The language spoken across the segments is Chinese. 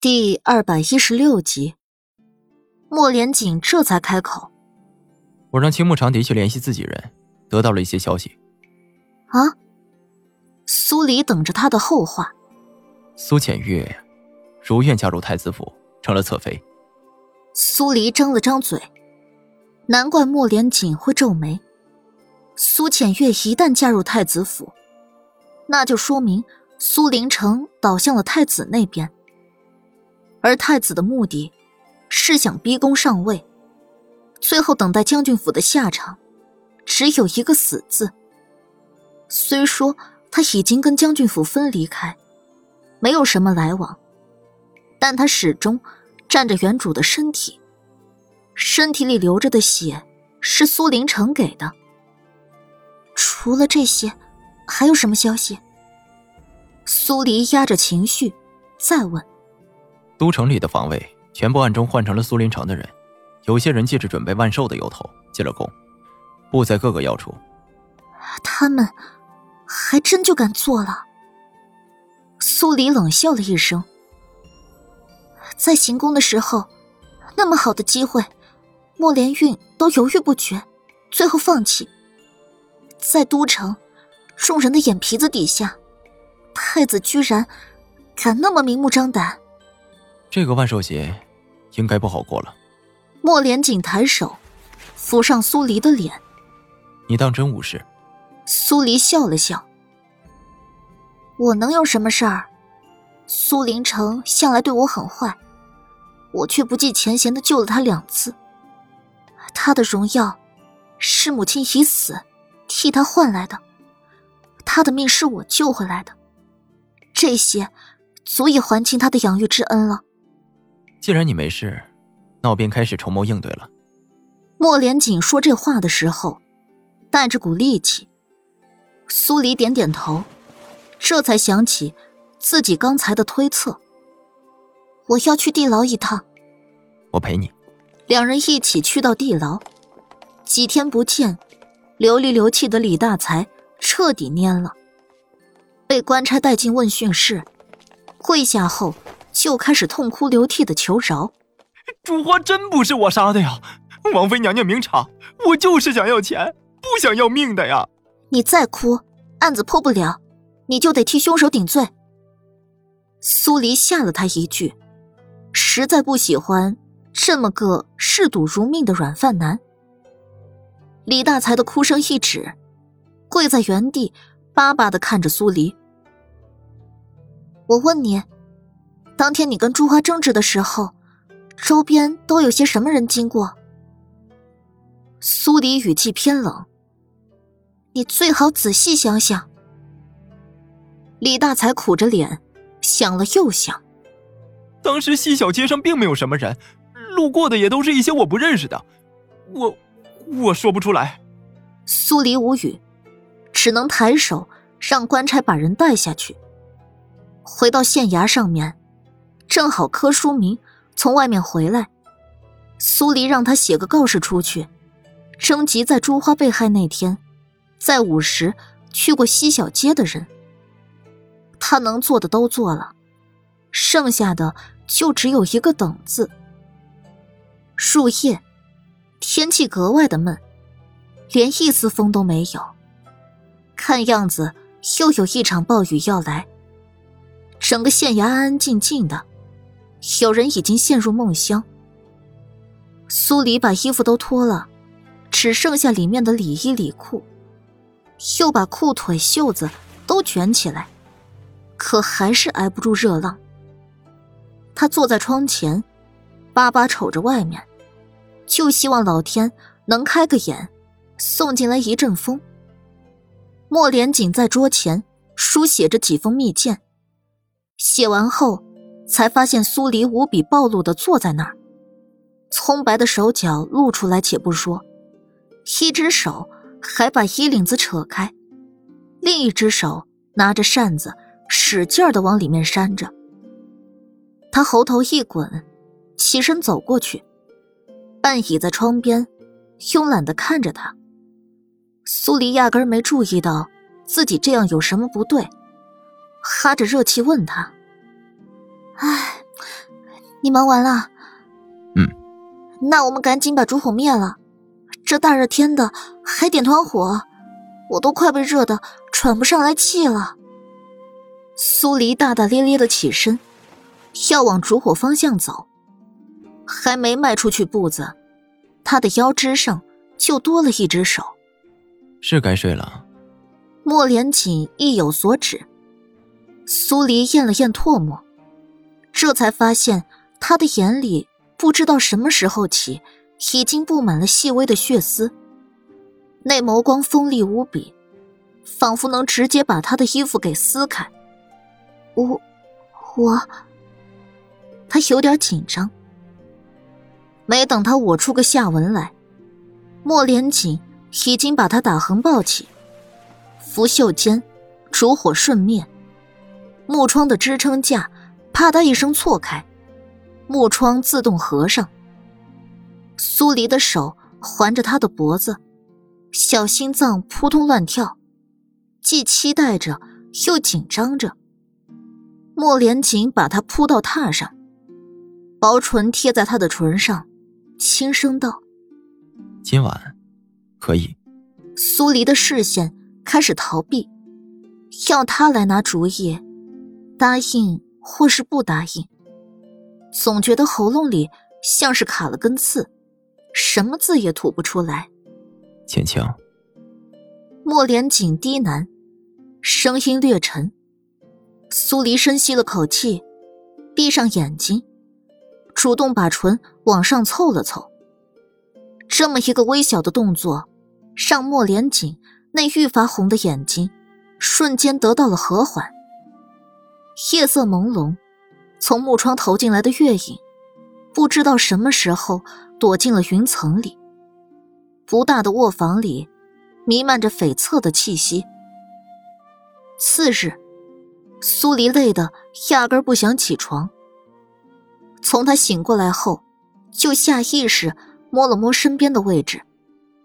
第二百一十六集，莫连锦这才开口：“我让青木长笛去联系自己人，得到了一些消息。”啊！苏黎等着他的后话。苏浅月如愿加入太子府，成了侧妃。苏黎张了张嘴，难怪莫连锦会皱眉。苏浅月一旦加入太子府，那就说明苏林城倒向了太子那边。而太子的目的，是想逼宫上位，最后等待将军府的下场，只有一个死字。虽说他已经跟将军府分离开，没有什么来往，但他始终占着原主的身体，身体里流着的血是苏林城给的。除了这些，还有什么消息？苏黎压着情绪，再问。都城里的防卫全部暗中换成了苏林城的人，有些人借着准备万寿的由头进了宫，布在各个要处。他们还真就敢做了。苏黎冷笑了一声，在行宫的时候，那么好的机会，莫连运都犹豫不决，最后放弃。在都城，众人的眼皮子底下，太子居然敢那么明目张胆。这个万寿节应该不好过了。莫连锦抬手抚上苏黎的脸：“你当真无事？”苏黎笑了笑：“我能有什么事儿？苏林城向来对我很坏，我却不计前嫌的救了他两次。他的荣耀是母亲已死替他换来的，他的命是我救回来的，这些足以还清他的养育之恩了。”既然你没事，那我便开始筹谋应对了。莫连锦说这话的时候，带着股戾气。苏黎点点头，这才想起自己刚才的推测。我要去地牢一趟，我陪你。两人一起去到地牢，几天不见，流里流气的李大才彻底蔫了，被官差带进问讯室，跪下后。就开始痛哭流涕的求饶，主花真不是我杀的呀！王妃娘娘明察，我就是想要钱，不想要命的呀！你再哭，案子破不了，你就得替凶手顶罪。苏黎吓了他一句，实在不喜欢这么个嗜赌如命的软饭男。李大才的哭声一止，跪在原地，巴巴的看着苏黎。我问你。当天你跟朱花争执的时候，周边都有些什么人经过？苏黎语气偏冷。你最好仔细想想。李大才苦着脸，想了又想。当时西小街上并没有什么人，路过的也都是一些我不认识的，我我说不出来。苏黎无语，只能抬手让官差把人带下去。回到县衙上面。正好柯书明从外面回来，苏黎让他写个告示出去，征集在朱花被害那天，在午时去过西小街的人。他能做的都做了，剩下的就只有一个等字。树叶，天气格外的闷，连一丝风都没有，看样子又有一场暴雨要来。整个县衙安安静静的。有人已经陷入梦乡。苏黎把衣服都脱了，只剩下里面的里衣里裤，又把裤腿袖子都卷起来，可还是挨不住热浪。他坐在窗前，巴巴瞅着外面，就希望老天能开个眼，送进来一阵风。莫连锦在桌前书写着几封密件，写完后。才发现苏黎无比暴露的坐在那儿，葱白的手脚露出来，且不说，一只手还把衣领子扯开，另一只手拿着扇子，使劲的往里面扇着。他喉头一滚，起身走过去，半倚在窗边，慵懒的看着他。苏黎压根没注意到自己这样有什么不对，哈着热气问他。唉，你忙完了？嗯。那我们赶紧把烛火灭了。这大热天的还点团火，我都快被热的喘不上来气了。苏黎大大咧咧的起身，要往烛火方向走，还没迈出去步子，他的腰肢上就多了一只手。是该睡了。莫连锦意有所指，苏黎咽了咽唾沫，这才发现他的眼里不知道什么时候起已经布满了细微的血丝，那眸光锋利无比，仿佛能直接把他的衣服给撕开。我，我，他有点紧张。没等他我出个下文来，莫连锦已经把他打横抱起，拂袖间，烛火瞬灭，木窗的支撑架啪嗒一声错开，木窗自动合上。苏黎的手环着他的脖子，小心脏扑通乱跳，既期待着又紧张着。莫连锦把他扑到榻上，薄唇贴在他的唇上，轻声道：“今晚可以。”苏黎的视线开始逃避，要他来拿主意，答应或是不答应，总觉得喉咙里像是卡了根刺，什么字也吐不出来。浅青，莫连锦低喃，声音略沉。苏黎深吸了口气，闭上眼睛，主动把唇往上凑了凑。这么一个微小的动作，让莫连锦那愈发红的眼睛瞬间得到了和缓。夜色朦胧，从木窗投进来的月影，不知道什么时候躲进了云层里。不大的卧房里，弥漫着悱恻的气息。次日。苏黎累得压根不想起床。从他醒过来后，就下意识摸了摸身边的位置，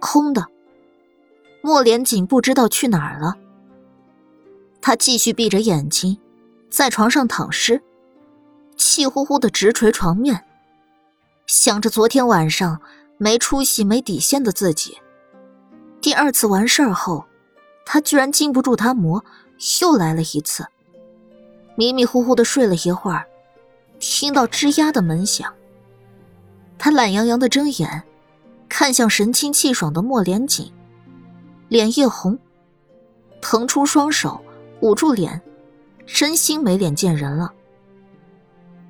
空的。莫连锦不知道去哪儿了。他继续闭着眼睛，在床上躺尸，气呼呼的直捶床面，想着昨天晚上没出息、没底线的自己。第二次完事儿后，他居然禁不住他磨，又来了一次。迷迷糊糊的睡了一会儿，听到吱呀的门响。他懒洋洋的睁眼，看向神清气爽的莫连锦，脸一红，腾出双手捂住脸，真心没脸见人了。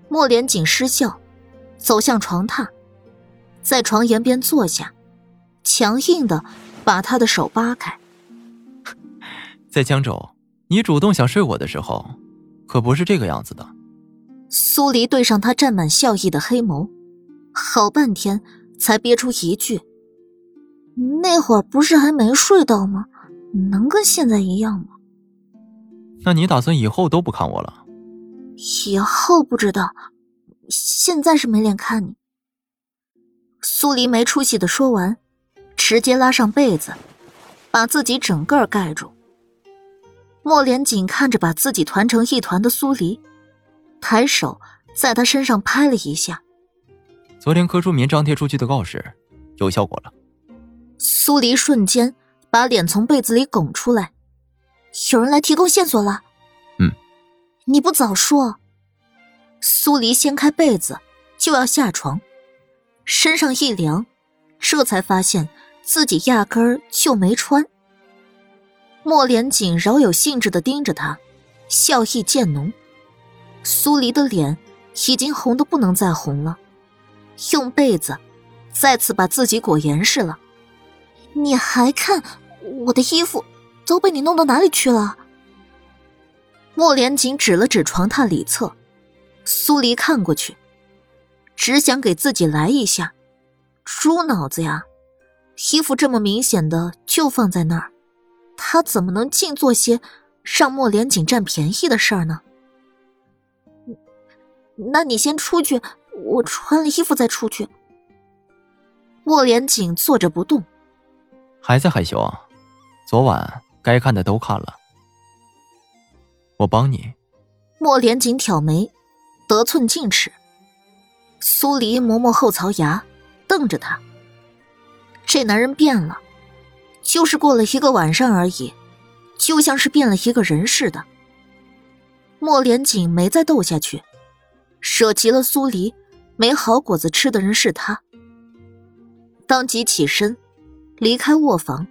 莫连锦失笑，走向床榻，在床沿边坐下，强硬的把他的手扒开。在江州，你主动想睡我的时候。可不是这个样子的。苏黎对上他沾满笑意的黑眸，好半天才憋出一句：“那会儿不是还没睡到吗？能跟现在一样吗？”那你打算以后都不看我了？以后不知道，现在是没脸看你。苏黎没出息的说完，直接拉上被子，把自己整个盖住。莫连锦看着把自己团成一团的苏黎，抬手在他身上拍了一下。昨天柯书民张贴出去的告示，有效果了。苏黎瞬间把脸从被子里拱出来，有人来提供线索了。嗯，你不早说。苏黎掀开被子就要下床，身上一凉，这才发现自己压根儿就没穿。莫连锦饶有兴致的盯着他，笑意渐浓。苏黎的脸已经红的不能再红了，用被子再次把自己裹严实了。你还看我的衣服都被你弄到哪里去了？莫连锦指了指床榻里侧，苏黎看过去，只想给自己来一下。猪脑子呀，衣服这么明显的就放在那儿。他怎么能净做些让莫连锦占便宜的事儿呢？那你先出去，我穿了衣服再出去。莫连锦坐着不动，还在害羞啊？昨晚该看的都看了，我帮你。莫连锦挑眉，得寸进尺。苏黎磨磨后槽牙，瞪着他。这男人变了，就是过了一个晚上而已，就像是变了一个人似的。莫连锦没再斗下去，舍弃了苏黎，没好果子吃的人是他。当即起身，离开卧房。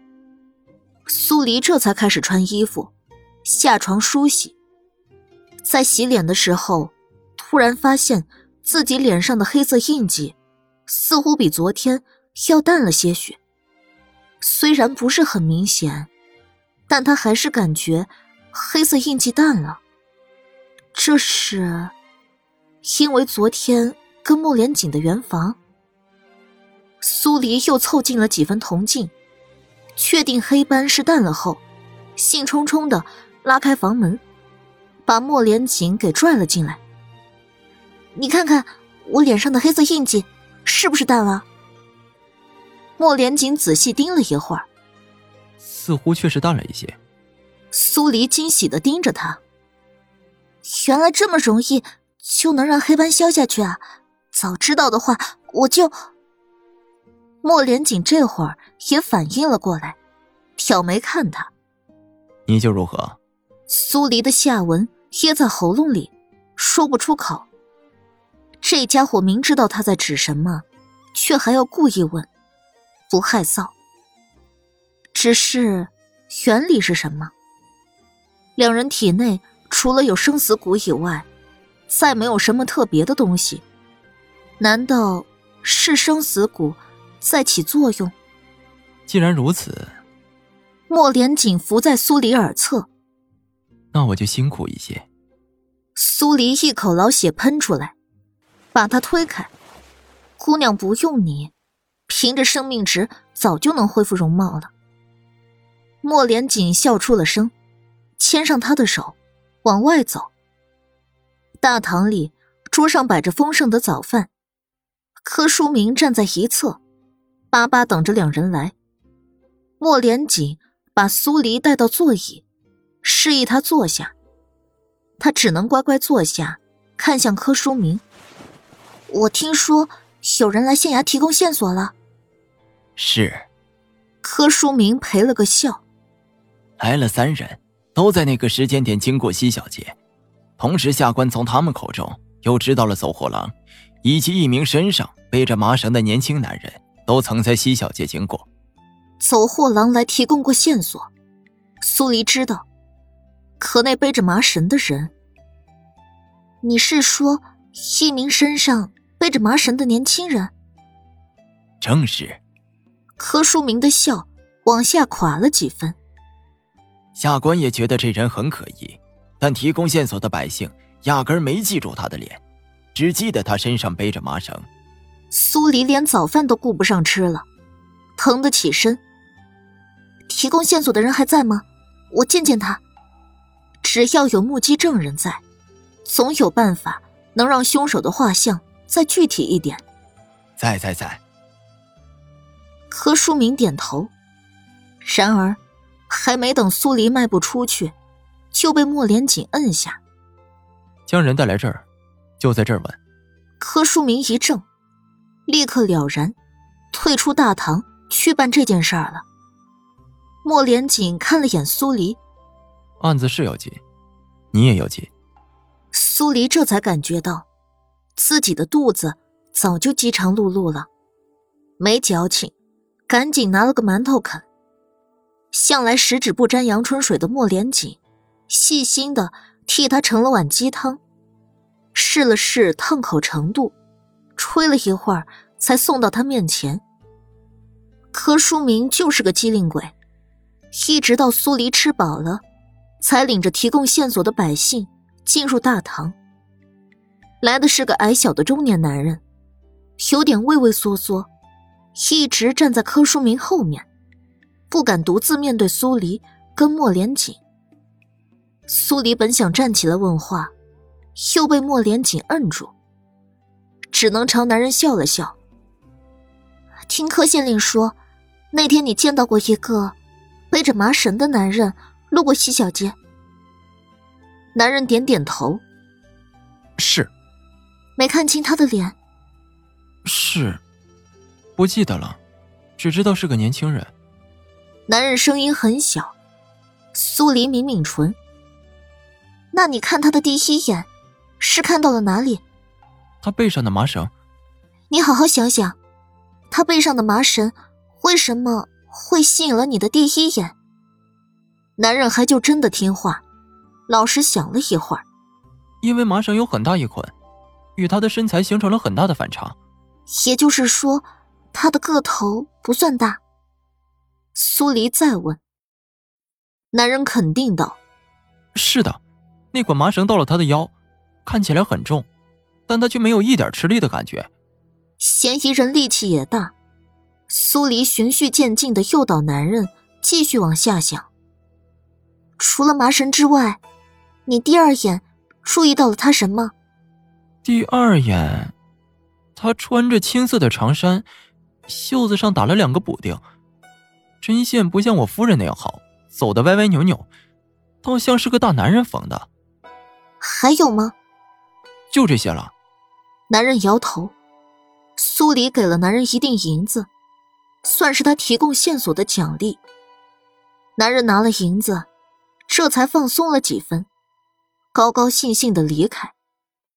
苏黎这才开始穿衣服，下床梳洗。在洗脸的时候，突然发现自己脸上的黑色印记，似乎比昨天要淡了些许。虽然不是很明显，但他还是感觉黑色印记淡了。这是因为昨天跟莫连锦的圆房。苏黎又凑近了几分铜镜，确定黑斑是淡了后，兴冲冲的拉开房门，把莫连锦给拽了进来。你看看我脸上的黑色印记，是不是淡了？莫连锦仔细盯了一会儿，似乎确实淡了一些。苏黎惊喜的盯着他。原来这么容易就能让黑斑消下去啊！早知道的话，我就……莫连锦这会儿也反应了过来，挑眉看他：“你就如何？”苏黎的下文噎在喉咙里，说不出口。这家伙明知道他在指什么，却还要故意问，不害臊。只是原理是什么？两人体内。除了有生死谷以外，再没有什么特别的东西。难道是生死谷在起作用？既然如此，莫连锦伏在苏黎耳侧，那我就辛苦一些。苏黎一口老血喷出来，把他推开。姑娘不用你，凭着生命值早就能恢复容貌了。莫连锦笑出了声，牵上他的手。往外走。大堂里，桌上摆着丰盛的早饭，柯书明站在一侧，巴巴等着两人来。莫连锦把苏黎带到座椅，示意他坐下。他只能乖乖坐下，看向柯书明。我听说有人来县衙提供线索了。是。柯书明赔了个笑。来了三人。都在那个时间点经过西小街，同时下官从他们口中又知道了走货郎，以及一名身上背着麻绳的年轻男人，都曾在西小街经过。走货郎来提供过线索，苏黎知道。可那背着麻绳的人，你是说一名身上背着麻绳的年轻人？正是。柯书明的笑往下垮了几分。下官也觉得这人很可疑，但提供线索的百姓压根没记住他的脸，只记得他身上背着麻绳。苏黎连早饭都顾不上吃了，疼得起身。提供线索的人还在吗？我见见他。只要有目击证人在，总有办法能让凶手的画像再具体一点。在在在。柯书明点头，然而。还没等苏黎迈步出去，就被莫连锦摁下，将人带来这儿，就在这儿问。柯书明一怔，立刻了然，退出大堂去办这件事儿了。莫连锦看了眼苏黎，案子是要紧，你也要紧。苏黎这才感觉到，自己的肚子早就饥肠辘辘了，没矫情，赶紧拿了个馒头啃。向来十指不沾阳春水的莫连锦，细心的替他盛了碗鸡汤，试了试烫口程度，吹了一会儿才送到他面前。柯书明就是个机灵鬼，一直到苏黎吃饱了，才领着提供线索的百姓进入大堂。来的是个矮小的中年男人，有点畏畏缩缩，一直站在柯书明后面。不敢独自面对苏黎跟莫连锦。苏黎本想站起来问话，又被莫连锦摁住，只能朝男人笑了笑。听柯县令说，那天你见到过一个背着麻绳的男人路过西小街。男人点点头。是。没看清他的脸。是，不记得了，只知道是个年轻人。男人声音很小。苏黎抿抿唇。那你看他的第一眼，是看到了哪里？他背上的麻绳。你好好想想，他背上的麻绳为什么会吸引了你的第一眼？男人还就真的听话，老实想了一会儿。因为麻绳有很大一捆，与他的身材形成了很大的反差。也就是说，他的个头不算大。苏黎再问。男人肯定道：“是的，那捆麻绳到了他的腰，看起来很重，但他却没有一点吃力的感觉。嫌疑人力气也大。”苏黎循序渐进的诱导男人继续往下想。除了麻绳之外，你第二眼注意到了他什么？第二眼，他穿着青色的长衫，袖子上打了两个补丁，针线不像我夫人那样好。走的歪歪扭扭，倒像是个大男人缝的。还有吗？就这些了。男人摇头。苏黎给了男人一锭银子，算是他提供线索的奖励。男人拿了银子，这才放松了几分，高高兴兴的离开。